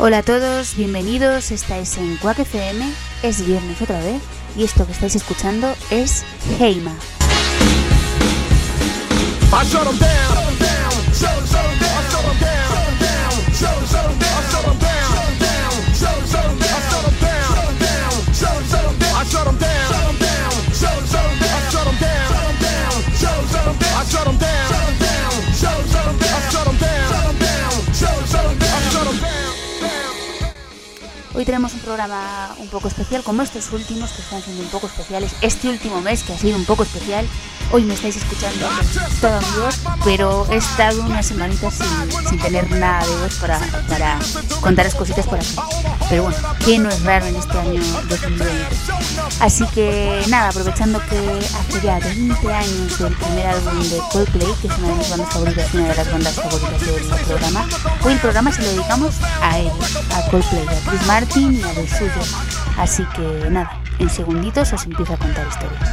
Hola a todos, bienvenidos, estáis en Quack es viernes otra vez y esto que estáis escuchando es Heima. Hoy tenemos un programa un poco especial, como estos últimos que están siendo un poco especiales. Este último mes que ha sido un poco especial. Hoy me estáis escuchando todo mi voz, pero he estado unas semanitas sin, tener nada de voz para, para contaros cositas por aquí. Pero bueno, que no es raro en este año 2020. Así que nada, aprovechando que hace ya 20 años del primer álbum de Coldplay, que es una de mis bandas favoritas una de las bandas favoritas del programa, hoy el programa se lo dedicamos a ellos, a Coldplay, a Chris Martin suyos. Así que nada, en segunditos os empiezo a contar historias.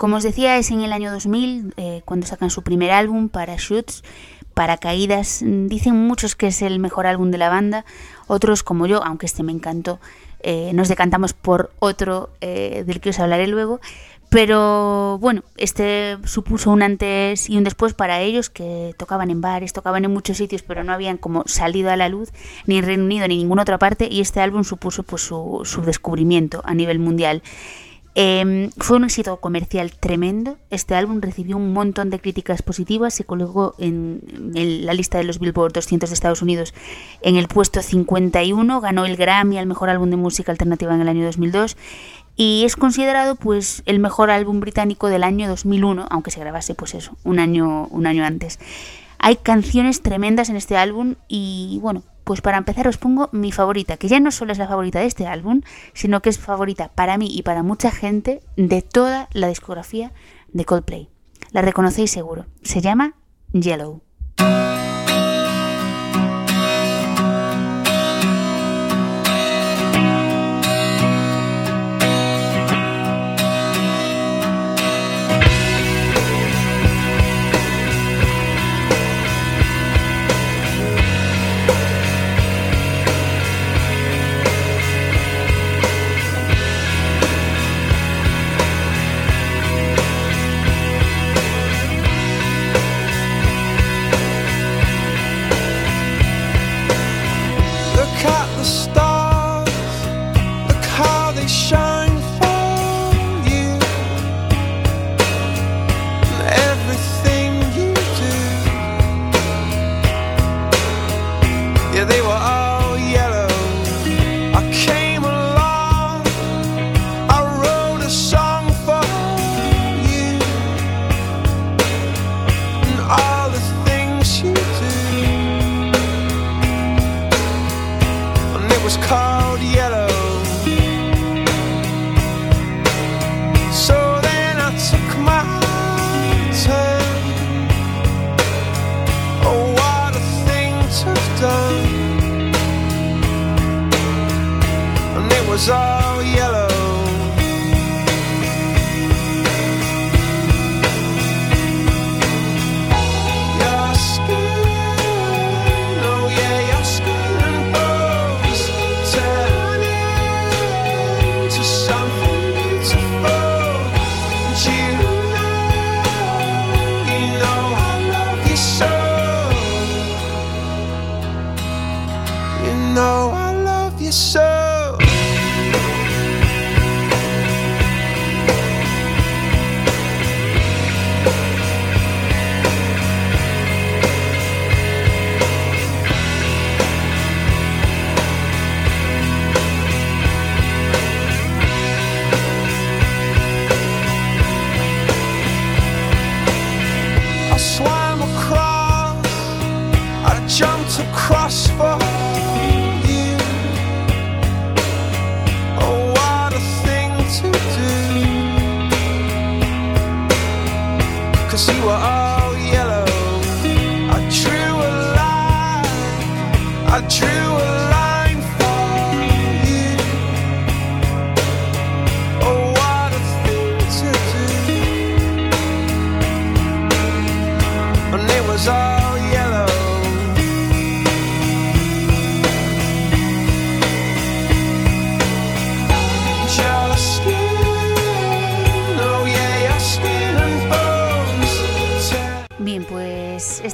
Como os decía, es en el año 2000 eh, cuando sacan su primer álbum, Parachutes, Paracaídas. Dicen muchos que es el mejor álbum de la banda, otros como yo, aunque este me encantó, eh, nos decantamos por otro eh, del que os hablaré luego. Pero bueno, este supuso un antes y un después para ellos que tocaban en bares, tocaban en muchos sitios, pero no habían como salido a la luz ni en Reino Unido ni en ninguna otra parte y este álbum supuso pues su descubrimiento a nivel mundial. Em, fue un éxito comercial tremendo. Este álbum recibió un montón de críticas positivas. Se colocó en, la lista de los Billboard 200 de Estados Unidos en el puesto 51. Ganó el Grammy al mejor álbum de música alternativa en el año 2002 y es considerado pues el mejor álbum británico del año 2001, aunque se grabase pues eso, un año un año antes. Hay canciones tremendas en este álbum y bueno, pues para empezar os pongo mi favorita, que ya no solo es la favorita de este álbum, sino que es favorita para mí y para mucha gente de toda la discografía de Coldplay. La reconocéis seguro. Se llama Yellow.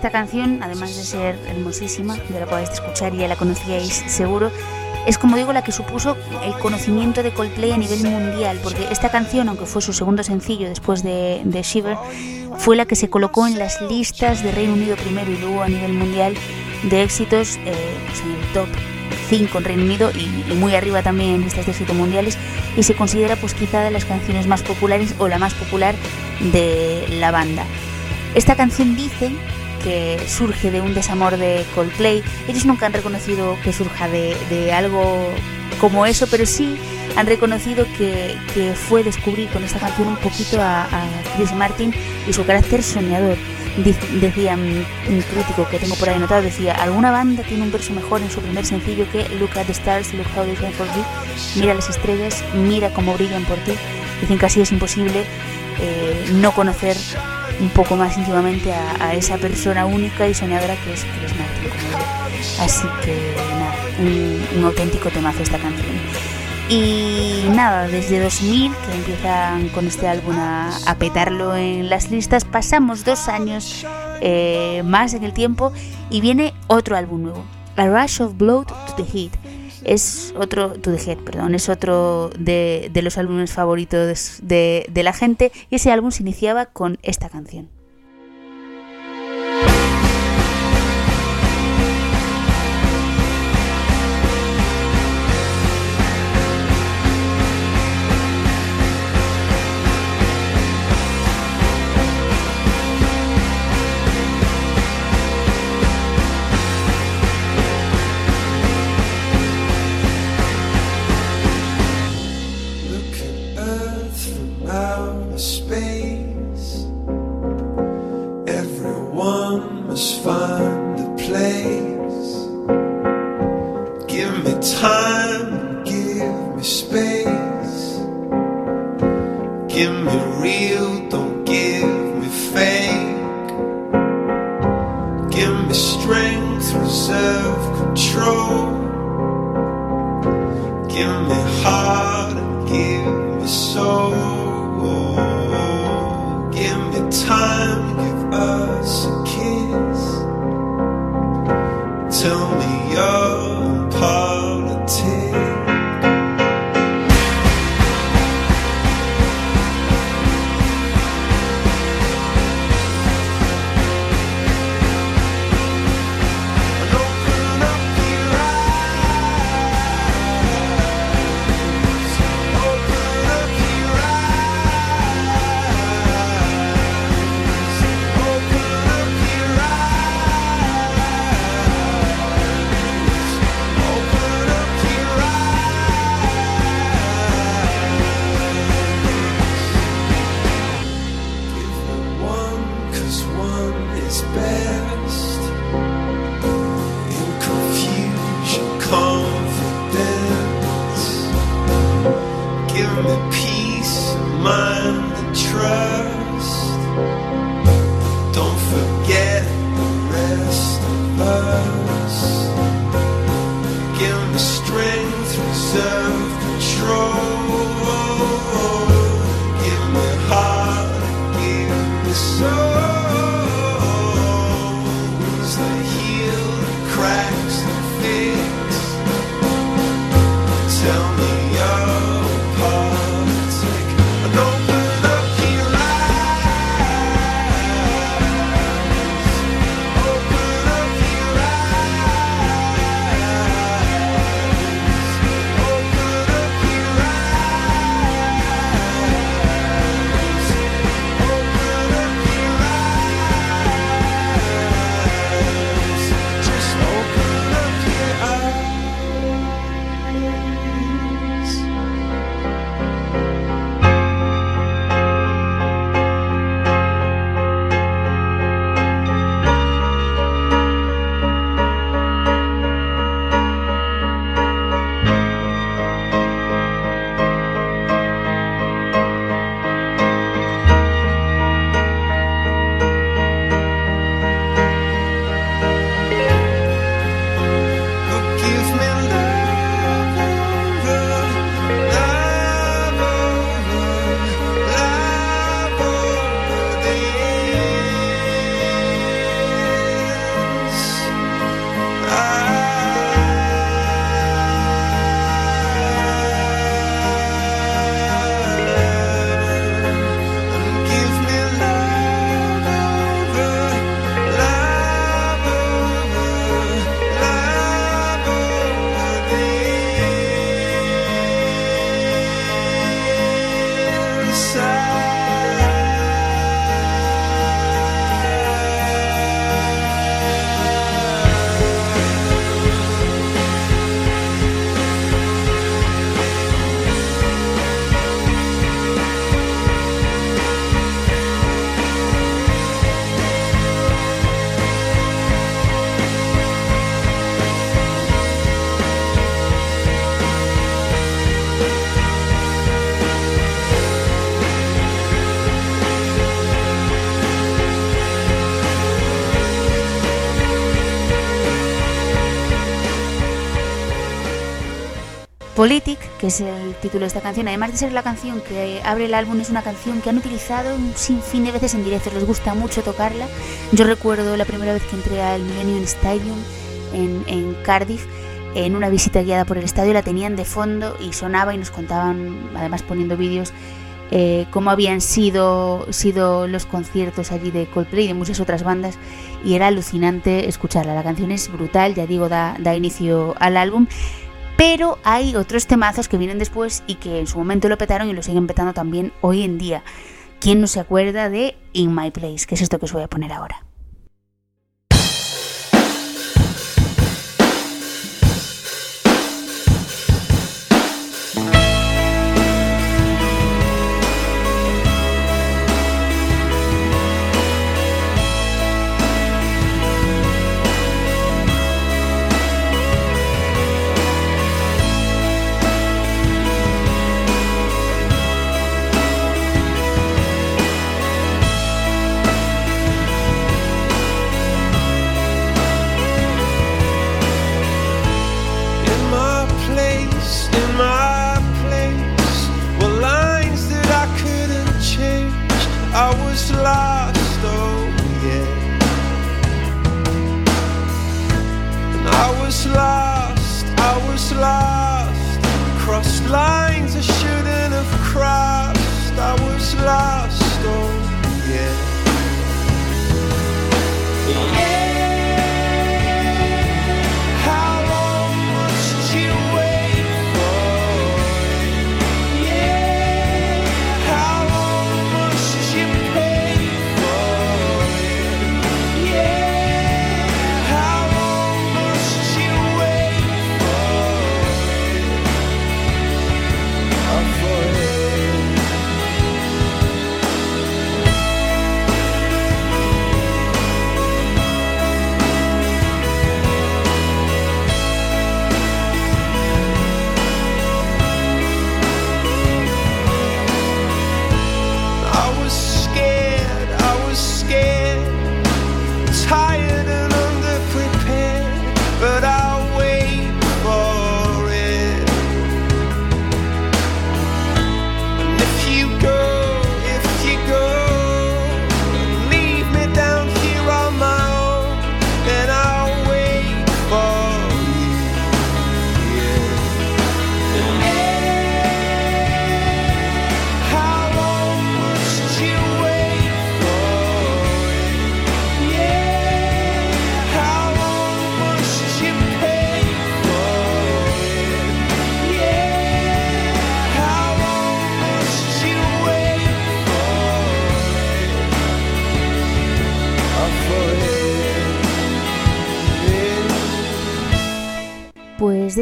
Esta canción, además de ser hermosísima, ya la podéis escuchar y ya la conocíais seguro, es como digo la que supuso el conocimiento de Coldplay a nivel mundial, porque esta canción, aunque fue su segundo sencillo después de, Shiver, fue la que se colocó en las listas de Reino Unido primero y luego a nivel mundial de éxitos eh, pues en el top 5 en Reino Unido y, muy arriba también en listas de éxitos mundiales y se considera pues quizá de las canciones más populares o la más popular de la banda. Esta canción dice que surge de un desamor de Coldplay. Ellos nunca han reconocido que surja de, algo como eso, pero sí han reconocido que, fue descubrir con esta canción un poquito a, Chris Martin y su carácter soñador. decía un crítico que tengo por ahí anotado, decía, ¿alguna banda tiene un verso mejor en su primer sencillo que Look at the Stars, Look How They Shine For You? Mira las estrellas, mira cómo brillan por ti. Dicen que así es imposible eh, no conocer un poco más íntimamente a, esa persona única y soñadora que es, Chris Martin Así que nada, un, auténtico temazo esta canción. Y nada, desde 2000, que empiezan con este álbum a, petarlo en las listas, pasamos dos años eh, más en el tiempo y viene otro álbum nuevo, A Rush of Blood to the Heat es otro, To The perdón, es otro de, de los álbumes favoritos de, de la gente y ese álbum se iniciaba con esta canción. one is better. Politic, que es el título de esta canción, además de ser la canción que abre el álbum, es una canción que han utilizado un sinfín de veces en directo, les gusta mucho tocarla. Yo recuerdo la primera vez que entré al Millennium Stadium en, en Cardiff, en una visita guiada por el estadio, la tenían de fondo y sonaba y nos contaban, además poniendo vídeos, eh, cómo habían sido, sido los conciertos allí de Coldplay y de muchas otras bandas y era alucinante escucharla. La canción es brutal, ya digo, da, da inicio al álbum. Pero hay otros temazos que vienen después y que en su momento lo petaron y lo siguen petando también hoy en día. ¿Quién no se acuerda de In My Place? Que es esto que os voy a poner ahora.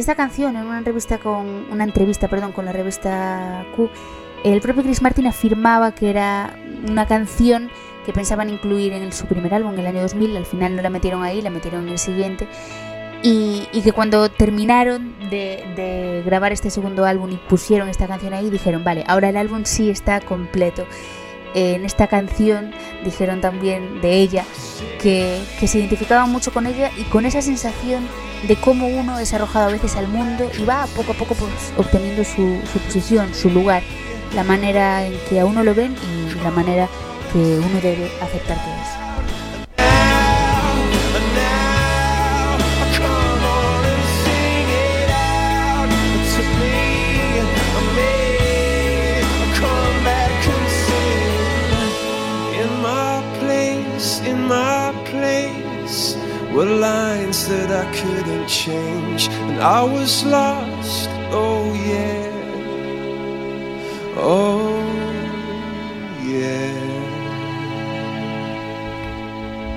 Esta canción, en una entrevista con una entrevista, perdón, con la revista Q, el propio Chris Martin afirmaba que era una canción que pensaban incluir en su primer álbum en el año 2000, al final no la metieron ahí, la metieron en el siguiente, y, que cuando terminaron de, grabar este segundo álbum y pusieron esta canción ahí, dijeron, vale, ahora el álbum sí está completo. En esta canción dijeron también de ella que, se identificaban mucho con ella y con esa sensación de cómo uno es arrojado a veces al mundo y va poco a poco pues, obteniendo su, su, posición, su lugar, la manera en que a uno lo ven y la manera que uno debe aceptar que es.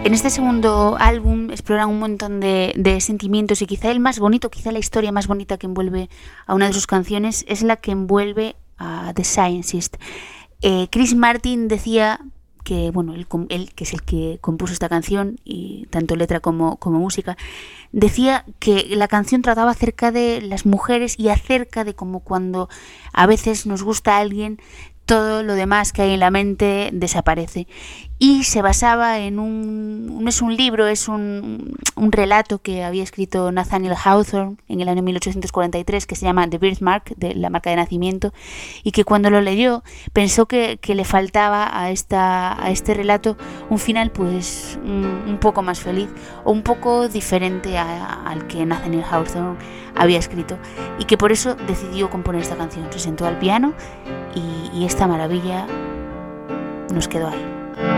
En este segundo álbum exploran un montón de, de, sentimientos y quizá el más bonito, quizá la historia más bonita que envuelve a una de sus canciones es la que envuelve a The Scientist. Eh, Chris Martin decía que bueno, él, que es el que compuso esta canción, y tanto letra como, como música, decía que la canción trataba acerca de las mujeres y acerca de como cuando a veces nos gusta a alguien, todo lo demás que hay en la mente desaparece. Y se basaba en un, no es un libro, es un, un, relato que había escrito Nathaniel Hawthorne en el año 1843 que se llama The Birthmark, de la marca de nacimiento, y que cuando lo leyó pensó que, que le faltaba a, esta, a este relato un final pues un, poco más feliz o un poco diferente a, al que Nathaniel Hawthorne había escrito y que por eso decidió componer esta canción. Se sentó al piano y esta maravilla nos quedó ahí. Come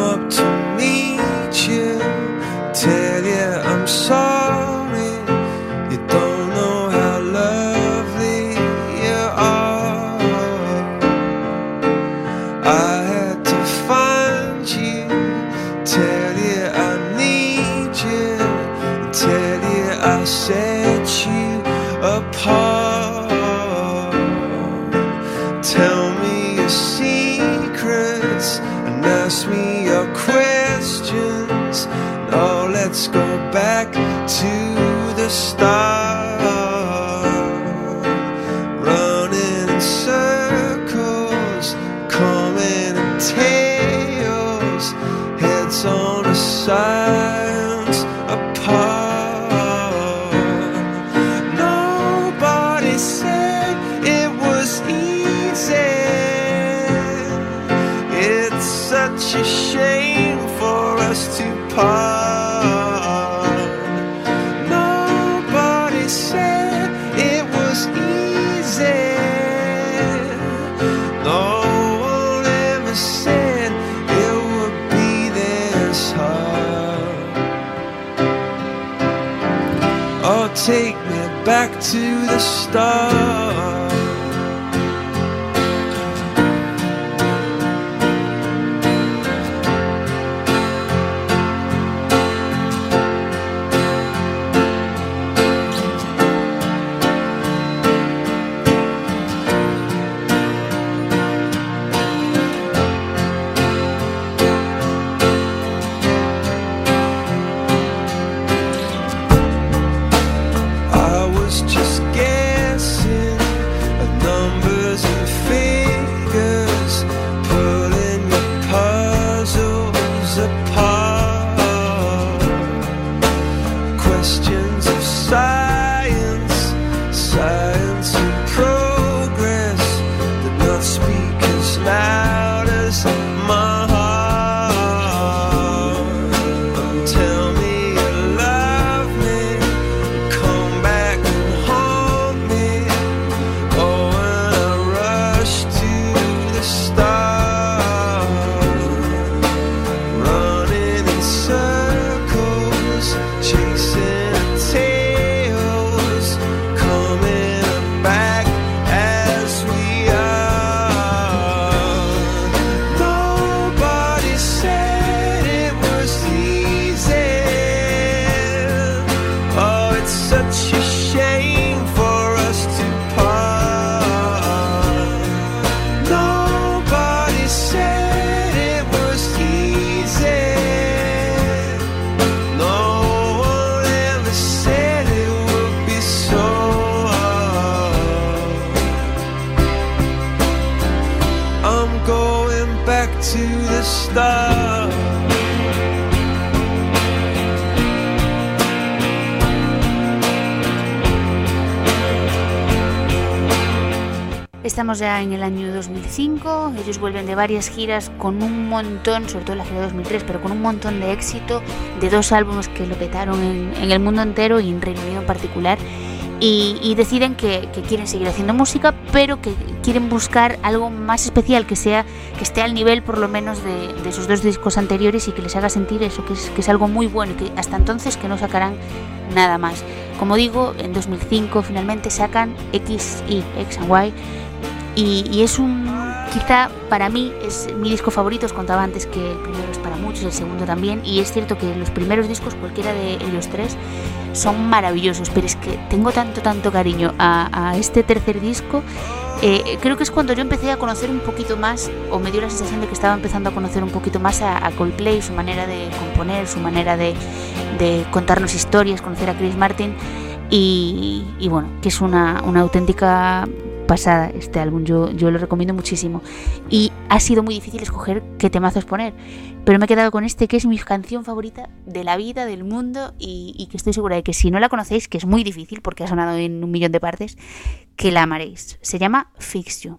up to meet you, tell you I'm sorry. And ask me your questions. Now let's go back to the start. Varias giras con un montón, sobre todo la gira 2003, pero con un montón de éxito, de dos álbumes que lo petaron en, en el mundo entero y en Reino Unido en particular, y, y deciden que, que quieren seguir haciendo música, pero que quieren buscar algo más especial, que sea que esté al nivel por lo menos de, de sus dos discos anteriores y que les haga sentir eso, que es, que es algo muy bueno y que hasta entonces que no sacarán nada más. Como digo, en 2005 finalmente sacan X y X and Y y, y es un, quizá para mí es mi disco favorito, os contaba antes que el primero es para muchos, el segundo también, y es cierto que los primeros discos, cualquiera de ellos tres, son maravillosos, pero es que tengo tanto, tanto cariño a, este tercer disco Eh, creo que es cuando yo empecé a conocer un poquito más, o me dio la sensación de que estaba empezando a conocer un poquito más a, Coldplay, su manera de componer, su manera de, contarnos historias, conocer a Chris Martin. Y, bueno, que es una auténtica pasada este álbum, yo, yo lo recomiendo muchísimo. Y ha sido muy difícil escoger qué temazos poner, pero me he quedado con este que es mi canción favorita de la vida, del mundo, y, y que estoy segura de que si no la conocéis, que es muy difícil porque ha sonado en un millón de partes, que la amaréis. Se llama Fix You.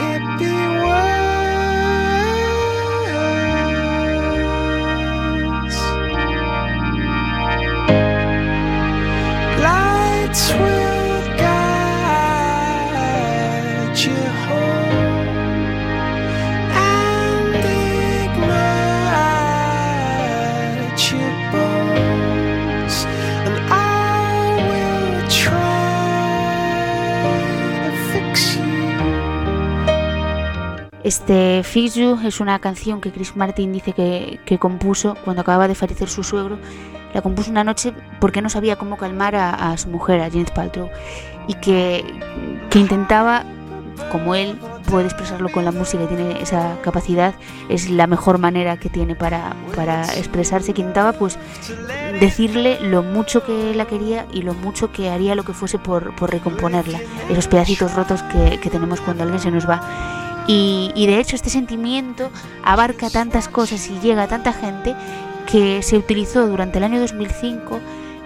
Este Fix You es una canción que Chris Martin dice que, que compuso cuando acababa de fallecer su suegro. La compuso una noche porque no sabía cómo calmar a, a su mujer, a Janet Paltrow, y que, que intentaba, como él puede expresarlo con la música y tiene esa capacidad, es la mejor manera que tiene para, para expresarse, que intentaba pues decirle lo mucho que la quería y lo mucho que haría lo que fuese por, por recomponerla, esos pedacitos rotos que, que tenemos cuando alguien se nos va. Y, de hecho este sentimiento abarca tantas cosas y llega a tanta gente que se utilizó durante el año 2005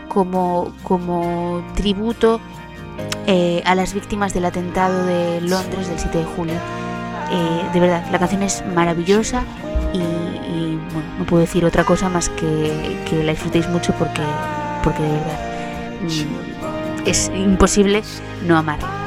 como, como tributo eh, a las víctimas del atentado de Londres del 7 de julio. Eh, de verdad, la canción es maravillosa y, y, bueno, no puedo decir otra cosa más que, que la disfrutéis mucho porque, porque de verdad mm, es imposible no amarla.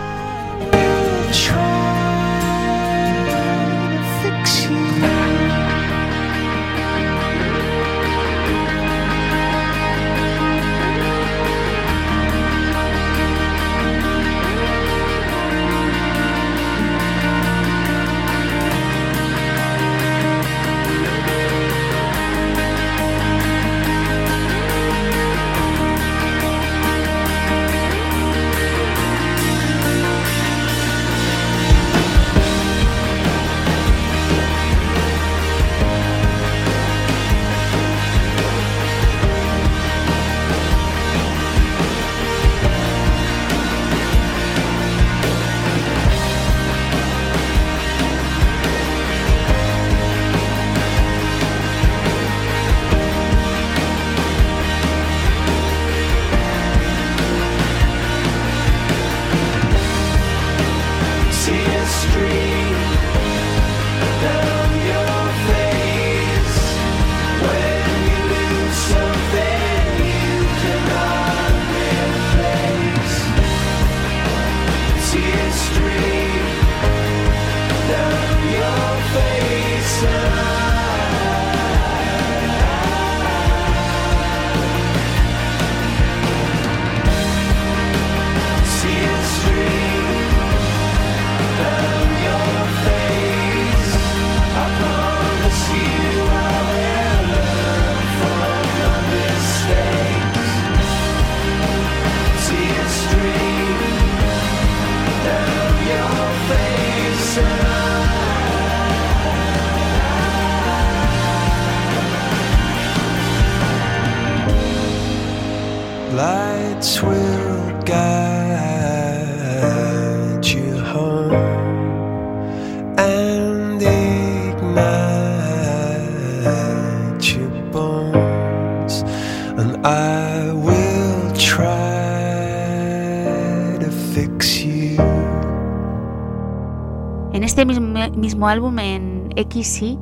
En este mismo, álbum, en XY,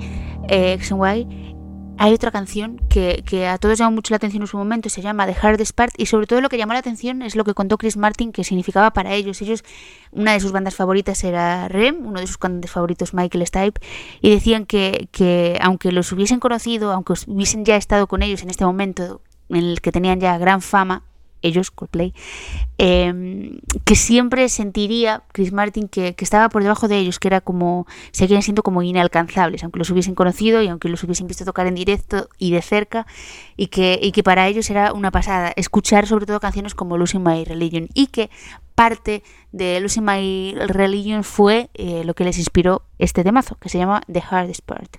eh, XY, hay otra canción que, que, a todos llamó mucho la atención en su momento, se llama The Hardest Part, y sobre todo lo que llamó la atención es lo que contó Chris Martin que significaba para ellos. Ellos, una de sus bandas favoritas era Rem, uno de sus cantantes favoritos Michael Stipe, y decían que, que aunque los hubiesen conocido, aunque hubiesen ya estado con ellos en este momento en el que tenían ya gran fama, ellos, Coldplay, eh, que siempre sentiría Chris Martin que, que, estaba por debajo de ellos, que era como, seguían siendo como inalcanzables, aunque los hubiesen conocido y aunque los hubiesen visto tocar en directo y de cerca, y que, y que para ellos era una pasada escuchar sobre todo canciones como Losing My Religion, y que parte de Losing My Religion fue eh, lo que les inspiró este temazo, que se llama The Hardest Part.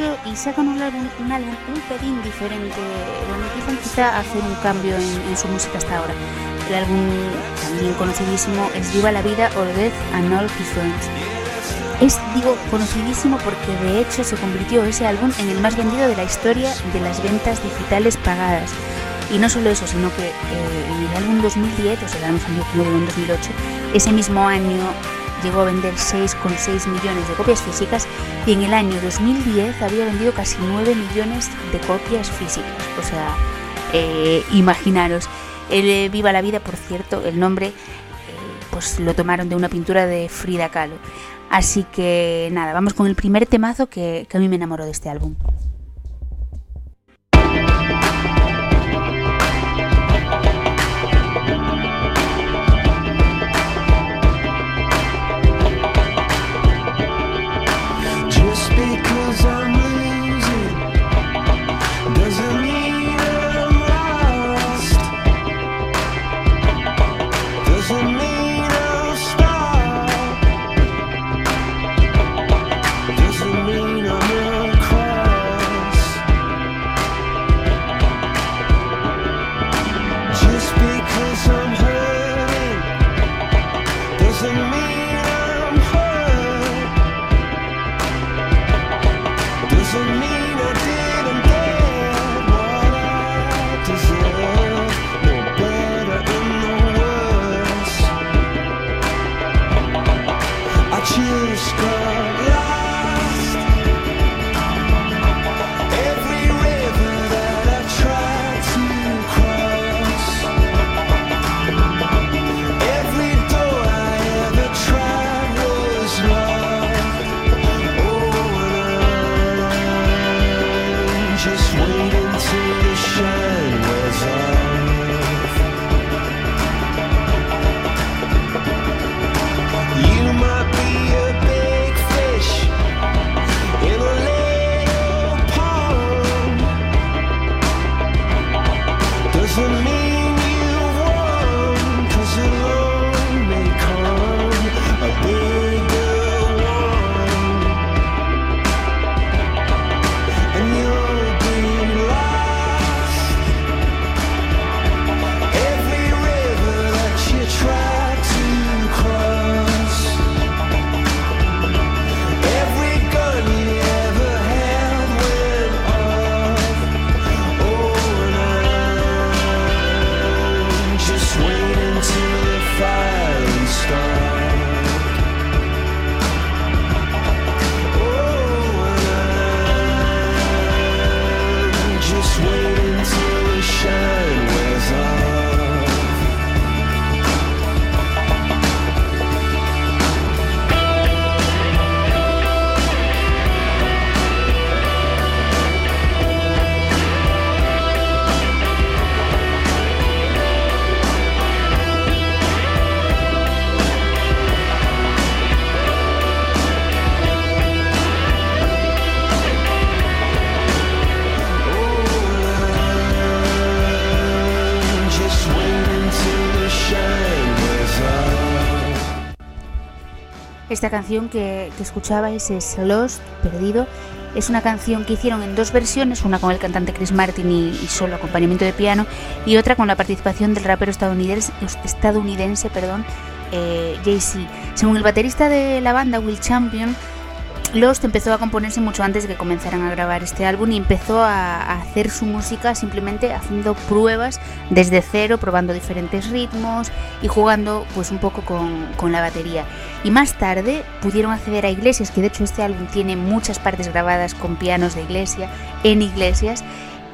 y sacan un álbum, un álbum un pelín diferente, donde empiezan quizá a hacer un cambio en, en, su música hasta ahora. El álbum también conocidísimo es Viva la Vida or Death and All His Friends. Es, digo, conocidísimo porque de hecho se convirtió ese álbum en el más vendido de la historia de las ventas digitales pagadas. Y no solo eso, sino que eh, en el álbum 2010, o sea, el álbum salió en 2008, ese mismo año llegó a vender 6,6 millones de copias físicas y en el año 2010 había vendido casi 9 millones de copias físicas. O sea, eh, imaginaros. El Viva la Vida, por cierto, el nombre pues lo tomaron de una pintura de Frida Kahlo. Así que nada, vamos con el primer temazo que a mí me enamoró de este álbum. Esta canción que, escuchabais es Lost, Perdido. Es una canción que hicieron en dos versiones, una con el cantante Chris Martin y, solo acompañamiento de piano, y otra con la participación del rapero estadounidense, estadounidense perdón, eh, Jay-Z. Según el baterista de la banda, Will Champion, Lost empezó a componerse mucho antes de que comenzaran a grabar este álbum y empezó a, hacer su música simplemente haciendo pruebas desde cero, probando diferentes ritmos y jugando pues un poco con, con la batería. Y más tarde pudieron acceder a iglesias, que de hecho este álbum tiene muchas partes grabadas con pianos de iglesia, en iglesias,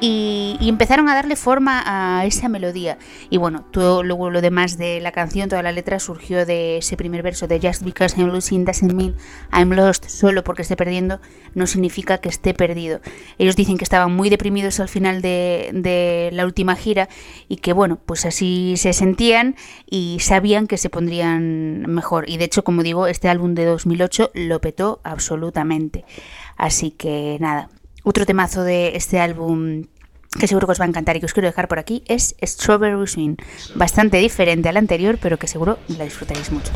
y, empezaron a darle forma a esa melodía. Y bueno, todo lo demás de la canción, toda la letra surgió de ese primer verso de Just because I'm losing doesn't mean I'm lost. Solo porque esté perdiendo no significa que esté perdido. Ellos dicen que estaban muy deprimidos al final de la última gira y que bueno, pues así se sentían y sabían que se pondrían mejor. Y de hecho, como digo, este álbum de 2008 lo petó absolutamente. Así que nada, otro temazo de este álbum que seguro que os va a encantar y que os quiero dejar por aquí es Strawberry Swing, bastante diferente al anterior, pero que seguro la disfrutaréis mucho.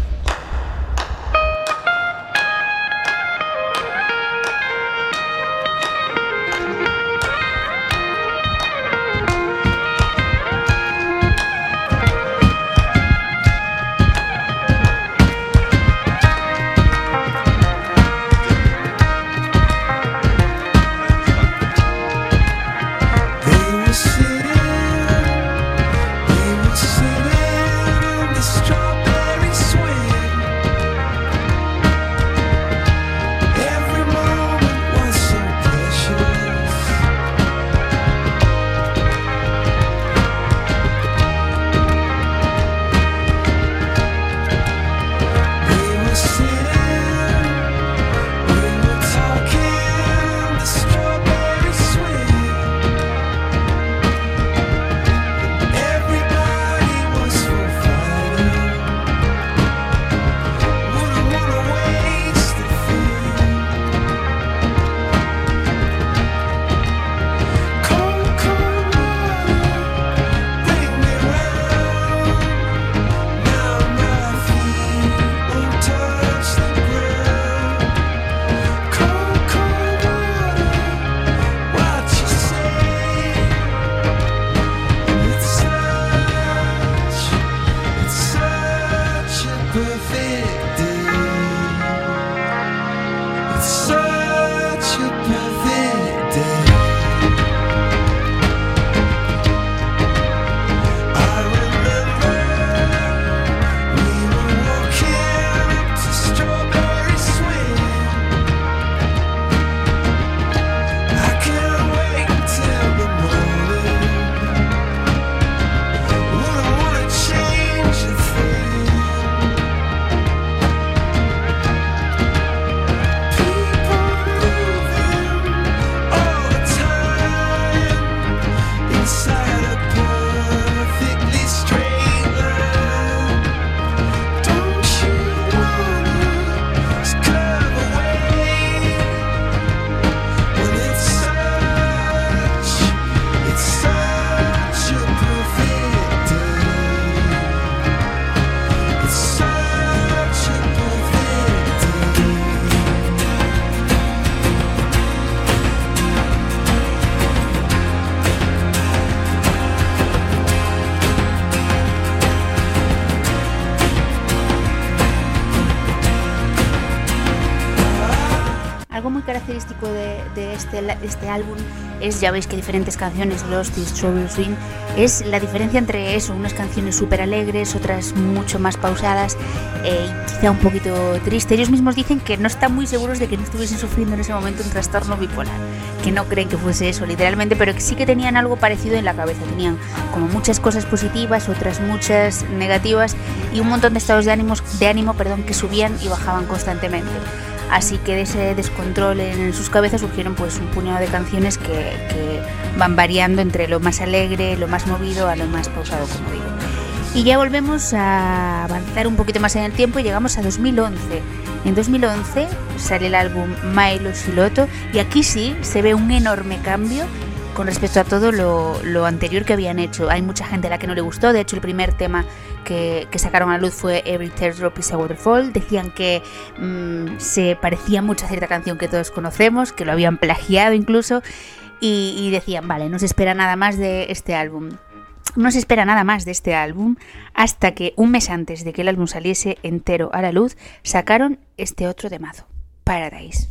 Este, este álbum es, ya veis que diferentes canciones, Lost Strawberry Swing, es la diferencia entre eso, unas canciones súper alegres, otras mucho más pausadas eh, quizá un poquito triste. Ellos mismos dicen que no están muy seguros de que no estuviesen sufriendo en ese momento un trastorno bipolar, que no creen que fuese eso literalmente, pero que sí que tenían algo parecido en la cabeza, tenían como muchas cosas positivas, otras muchas negativas y un montón de estados de, ánimos, de ánimo perdón, que subían y bajaban constantemente. Así que de ese descontrol en sus cabezas surgieron pues un puñado de canciones que, que, van variando entre lo más alegre, lo más movido a lo más pausado, como digo. Y ya volvemos a avanzar un poquito más en el tiempo y llegamos a 2011. En 2011 sale el álbum Milo Siloto y aquí sí se ve un enorme cambio con respecto a todo lo, anterior que habían hecho. Hay mucha gente a la que no le gustó, de hecho el primer tema que, sacaron a luz fue Every Teardrop is a Waterfall, decían que mmm, se parecía mucho a cierta canción que todos conocemos, que lo habían plagiado incluso, y, y decían, vale, no se espera nada más de este álbum. No se espera nada más de este álbum hasta que un mes antes de que el álbum saliese entero a la luz, sacaron este otro de mazo, Paradise.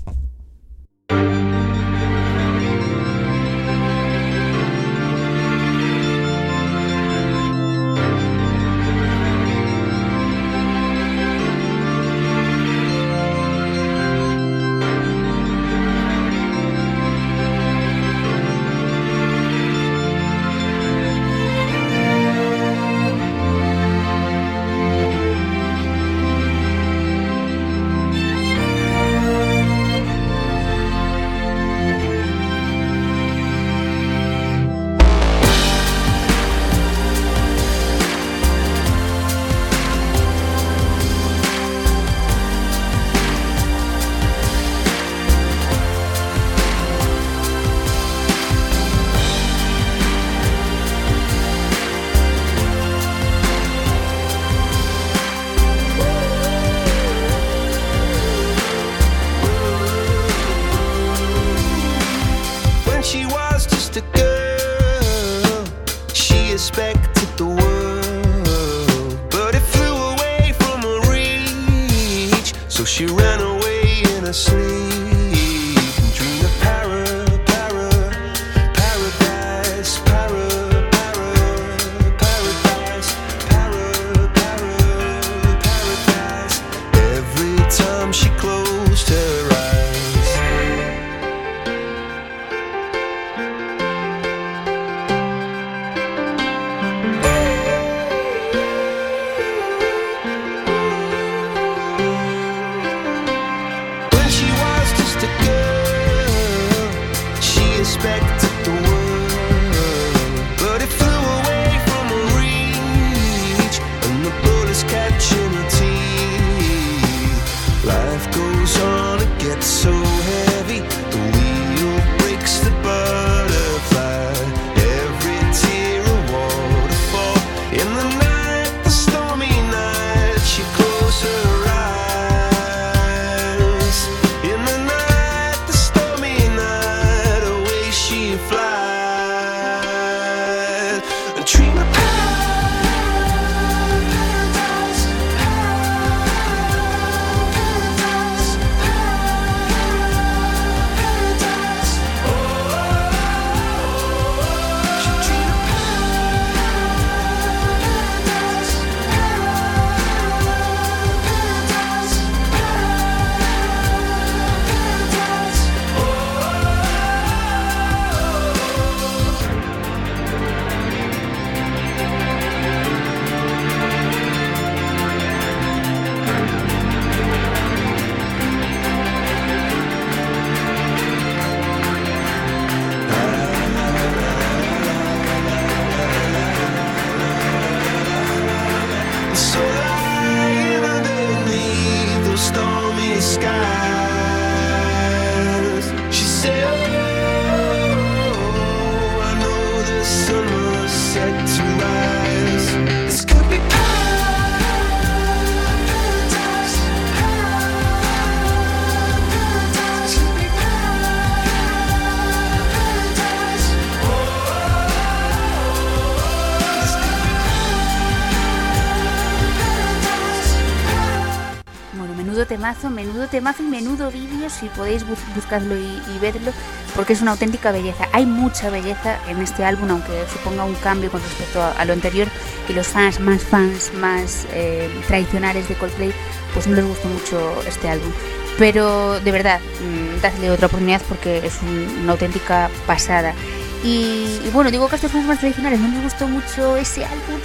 Menudo y vídeo, si podéis buscarlo y, verlo, porque es una auténtica belleza. Hay mucha belleza en este álbum, aunque suponga un cambio con respecto a, lo anterior, y los fans más fans, más eh, tradicionales de Coldplay, pues no les gustó mucho este álbum. Pero de verdad, mmm, dadle otra oportunidad porque es una auténtica pasada. Y, bueno, digo que a estos fans más tradicionales no les gustó mucho ese álbum,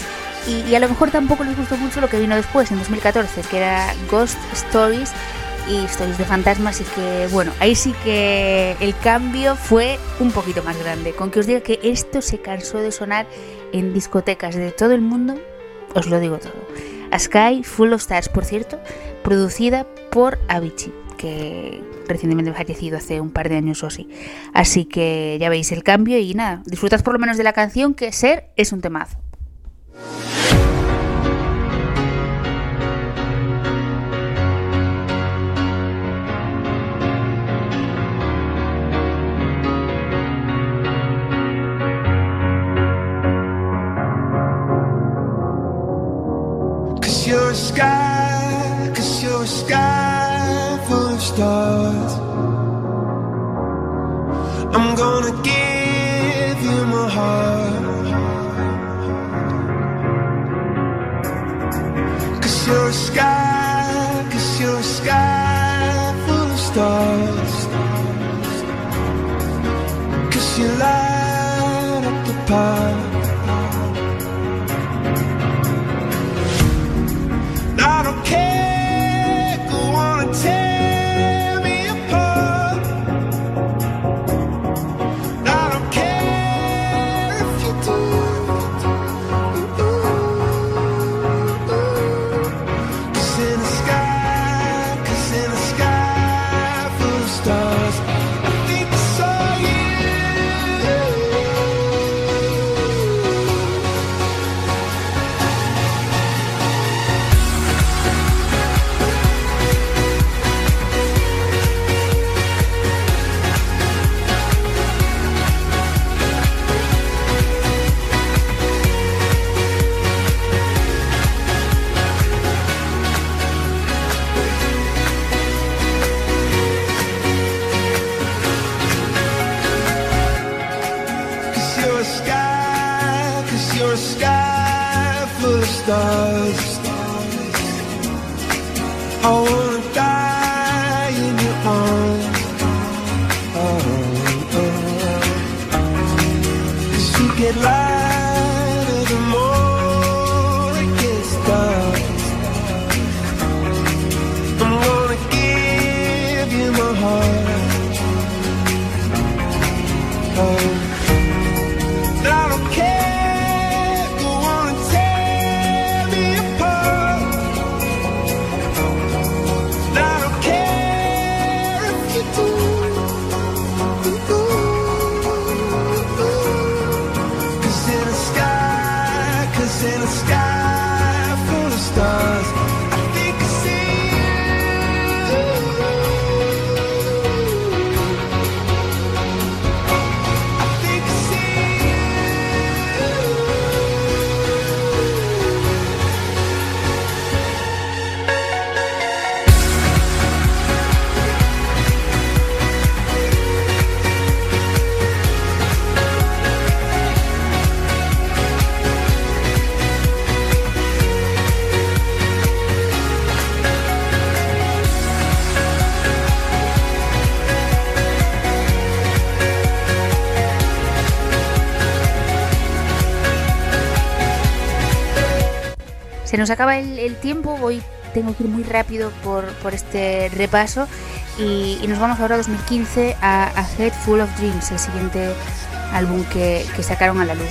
y, a lo mejor tampoco les gustó mucho lo que vino después, en 2014, que era Ghost Stories y Stories de Fantasmas. Y que, bueno, ahí sí que el cambio fue un poquito más grande. Con que os diga que esto se cansó de sonar en discotecas de todo el mundo, os lo digo todo. A Sky Full of Stars, por cierto, producida por Avicii, que recientemente fallecido hace un par de años o así. Así que ya veis el cambio y nada, disfrutad por lo menos de la canción que Ser es un temazo. stars. I wanna die in your arms. Oh, oh, oh. Se nos acaba el, tiempo, hoy tengo que ir muy rápido por, este repaso y, nos vamos ahora a 2015 a, a, Head Full of Dreams, el siguiente álbum que, sacaron a la luz.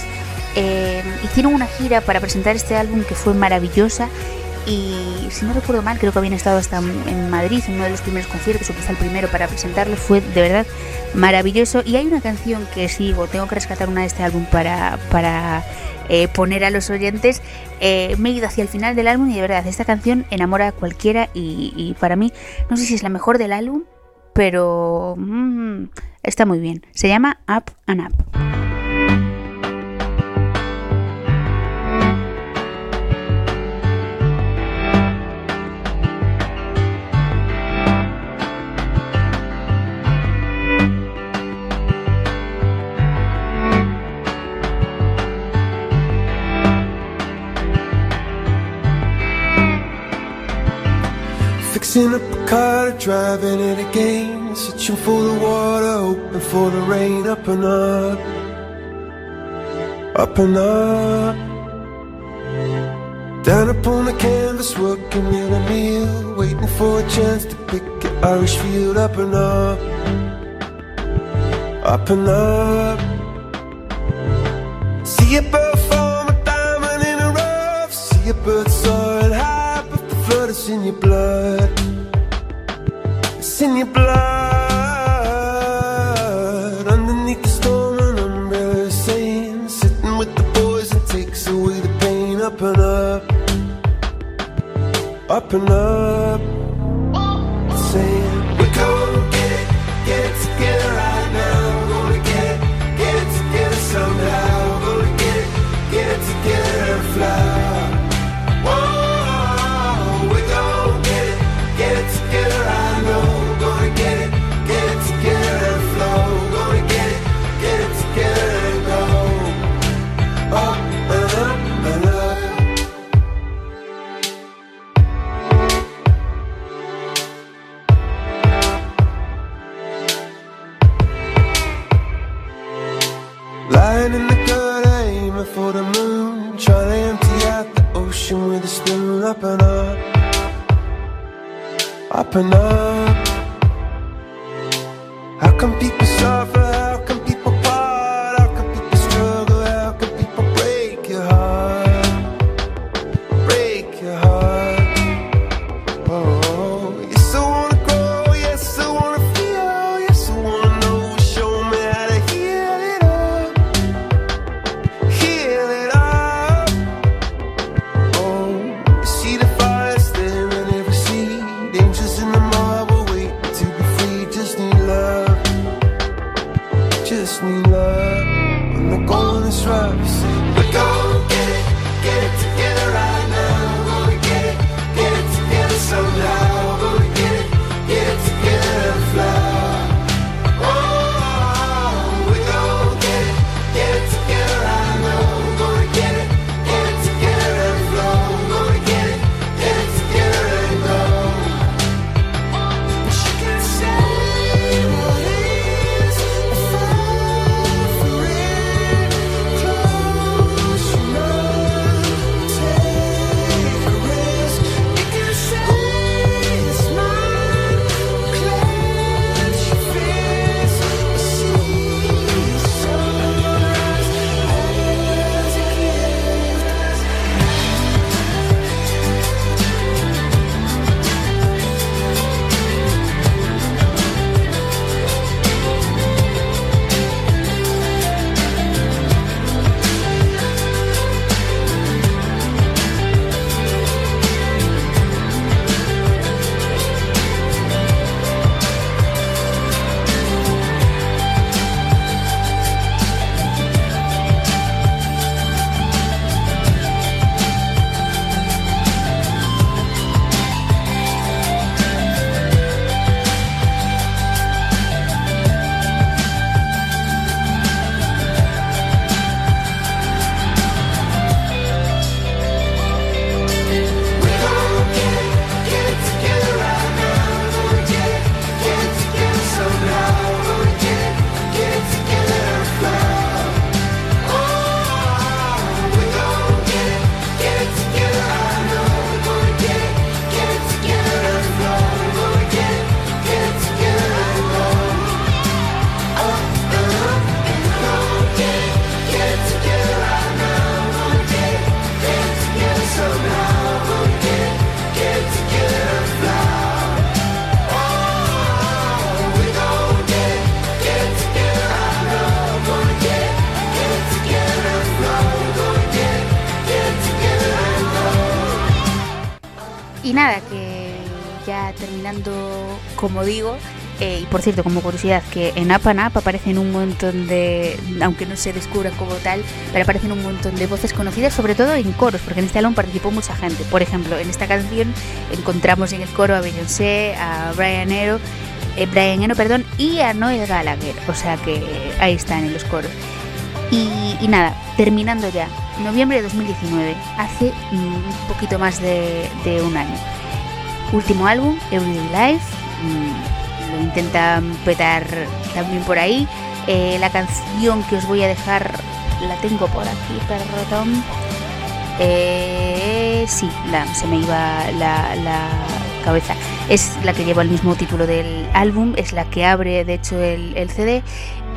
Eh, hicieron una gira para presentar este álbum que fue maravillosa y si no recuerdo mal creo que habían estado hasta en Madrid en uno de los primeros conciertos o quizá el primero para presentarlo fue de verdad maravilloso y hay una canción que sigo tengo que rescatar una de este álbum para, para eh, poner a los oyentes, eh, me he ido hacia el final del álbum y de verdad, esta canción enamora a cualquiera y, para mí, no sé si es la mejor del álbum, pero mm, está muy bien. Se llama Up and Up. Up a car, driving it again. Searching for the water, hoping for the rain. Up and up, up and up. Down upon the canvas, working in a meal. Waiting for a chance to pick an Irish field. Up and up, up and up. See a bird form a diamond in a rough. See a bird soaring high, but the flood is in your blood. In your blood. Underneath the storm, an umbrella saying, sitting with the boys and takes away the pain. Up and up, up and up. Y nada, que ya terminando, como digo, eh, y por cierto, como curiosidad, que en Up aparecen un montón de, aunque no se descubran como tal, pero aparecen un montón de voces conocidas, sobre todo en coros, porque en este álbum participó mucha gente. Por ejemplo, en esta canción encontramos en el coro a Beyoncé, a Brian Eno, eh, Brian Eno, perdón, y a Noel Gallagher, o sea que ahí están en los coros. Y, y nada, terminando ya, noviembre de 2019, hace un poquito más de, un año. último álbum, Everyday Life. Mm, lo intentan petar también por ahí. Eh, la canción que os voy a dejar la tengo por aquí, perdón. Eh, sí, se me iba la, cabeza. Es la que lleva el mismo título del álbum, es la que abre de hecho el CD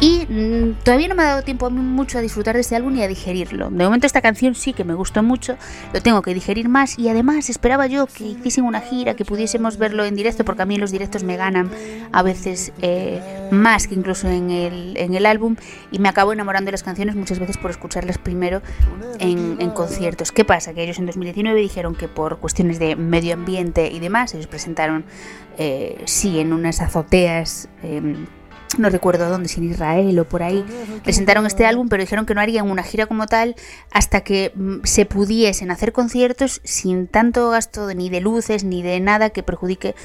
y mmm, todavía no me ha dado tiempo a mí mucho a disfrutar de este álbum y a digerirlo. De momento esta canción sí que me gustó mucho, lo tengo que digerir más y además esperaba yo que hiciesen una gira, que pudiésemos verlo en directo, porque a mí los directos me ganan a veces eh, más que incluso en el, en el álbum y me acabo enamorando de las canciones muchas veces por escucharlas primero en, conciertos. ¿Qué pasa? Que ellos en 2019 dijeron que por cuestiones de medio ambiente y demás, ellos presentaron, eh, sí, en unas azoteas. Eh, no recuerdo dónde, si en Israel o por ahí, presentaron este álbum, pero dijeron que no harían una gira como tal hasta que mm, se pudiesen hacer conciertos sin tanto gasto ni de luces ni de nada que perjudique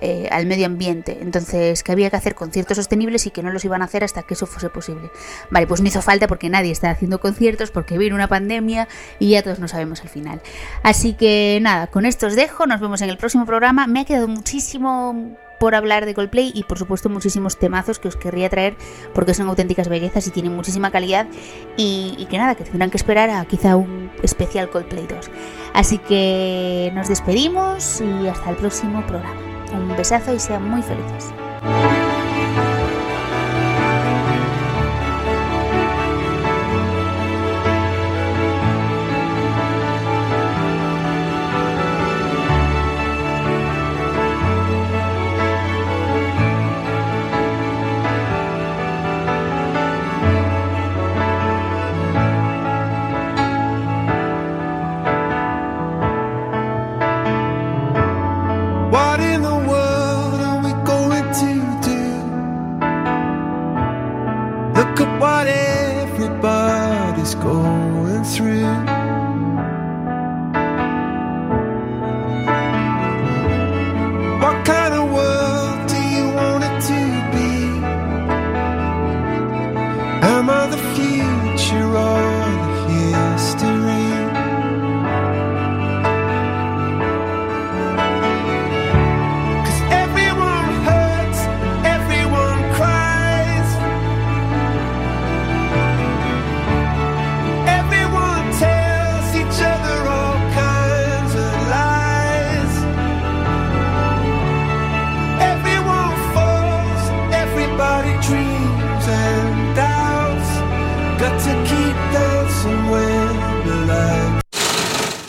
eh, al medio ambiente. Entonces, que había que hacer conciertos sostenibles y que no los iban a hacer hasta que eso fuese posible. Vale, pues no hizo falta porque nadie está haciendo conciertos, porque vino una pandemia y ya todos no sabemos al final. Así que nada, con esto os dejo, nos vemos en el próximo programa. Me ha quedado muchísimo por hablar de Coldplay y por supuesto muchísimos temazos que os querría traer porque son auténticas bellezas y tienen muchísima calidad y, que nada, que tendrán que esperar a quizá un especial Coldplay 2. Así que nos despedimos y hasta el próximo programa. Un besazo y sean muy felices.